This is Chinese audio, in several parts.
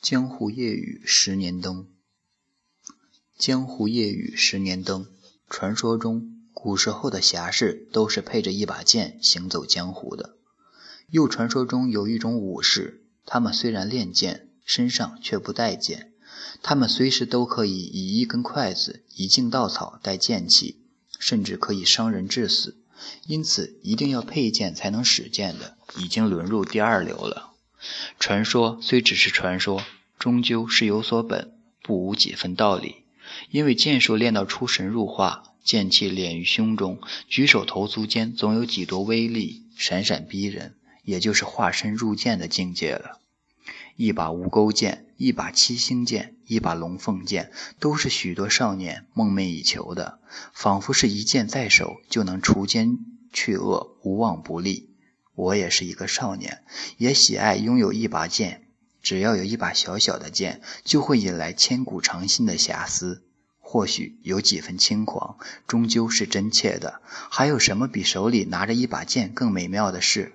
江湖夜雨十年灯。江湖夜雨十年灯。传说中，古时候的侠士都是配着一把剑行走江湖的。又传说中有一种武士，他们虽然练剑，身上却不带剑。他们随时都可以以一根筷子、一茎稻草带剑器，甚至可以伤人致死。因此，一定要配剑才能使剑的，已经沦入第二流了。传说虽只是传说，终究是有所本，不无几分道理。因为剑术练到出神入化，剑气敛于胸中，举手投足间总有几多威力，闪闪逼人，也就是化身入剑的境界了。一把无钩剑，一把七星剑，一把龙凤剑，都是许多少年梦寐以求的，仿佛是一剑在手就能除奸去恶，无往不利。我也是一个少年，也喜爱拥有一把剑。只要有一把小小的剑，就会引来千古长新的遐思。或许有几分轻狂，终究是真切的。还有什么比手里拿着一把剑更美妙的事？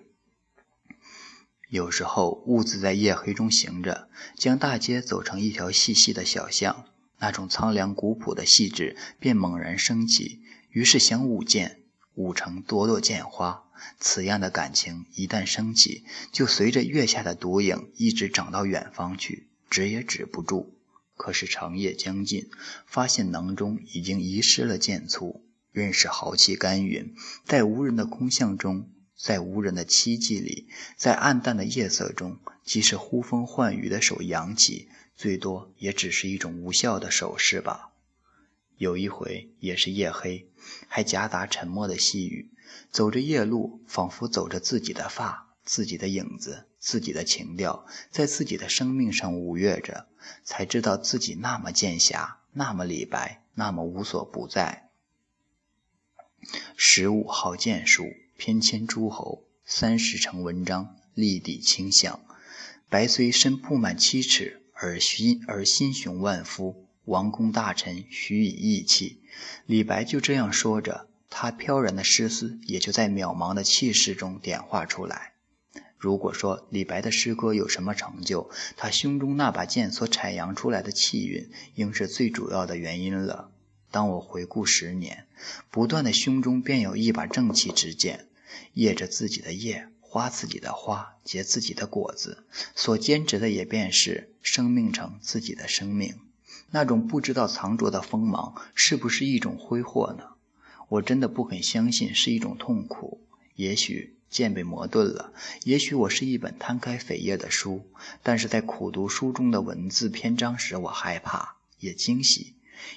有时候兀自在夜黑中行着，将大街走成一条细细的小巷，那种苍凉古朴的细致便猛然升起。于是想舞剑，舞成朵朵剑花。此样的感情一旦升起，就随着月下的独影一直长到远方去，止也止不住。可是长夜将近，发现囊中已经遗失了剑簇，认识豪气干云，在无人的空巷中，在无人的凄寂里，在暗淡的夜色中，即使呼风唤雨的手扬起，最多也只是一种无效的手势吧。有一回也是夜黑，还夹杂沉默的细雨。走着夜路，仿佛走着自己的发、自己的影子、自己的情调，在自己的生命上舞跃着，才知道自己那么剑侠，那么李白，那么无所不在。十五号剑术，偏跹诸侯；三十成文章，立地清响。白虽身布满七尺，而心而心雄万夫。王公大臣许以义气。李白就这样说着。他飘然的诗思也就在渺茫的气势中点化出来。如果说李白的诗歌有什么成就，他胸中那把剑所阐扬出来的气韵，应是最主要的原因了。当我回顾十年，不断的胸中便有一把正气之剑，叶着自己的叶，花自己的花，结自己的果子，所坚持的也便是生命成自己的生命。那种不知道藏着的锋芒，是不是一种挥霍呢？我真的不肯相信是一种痛苦。也许剑被磨钝了，也许我是一本摊开扉页的书。但是在苦读书中的文字篇章时，我害怕，也惊喜。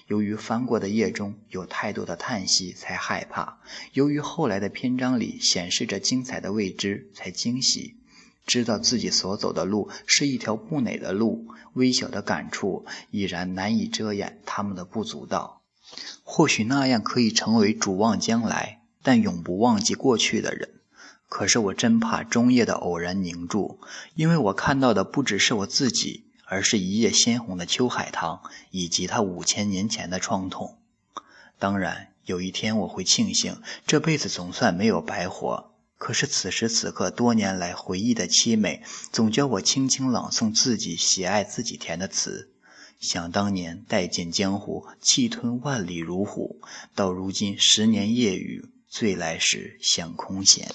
由于翻过的页中有太多的叹息，才害怕；由于后来的篇章里显示着精彩的未知，才惊喜。知道自己所走的路是一条不美的路，微小的感触已然难以遮掩他们的不足道。或许那样可以成为主望将来，但永不忘记过去的人。可是我真怕中夜的偶然凝住，因为我看到的不只是我自己，而是一夜鲜红的秋海棠，以及他五千年前的创痛。当然，有一天我会庆幸这辈子总算没有白活。可是此时此刻，多年来回忆的凄美，总叫我轻轻朗诵自己喜爱自己填的词。想当年，待见江湖，气吞万里如虎；到如今，十年夜雨，醉来时，想空闲。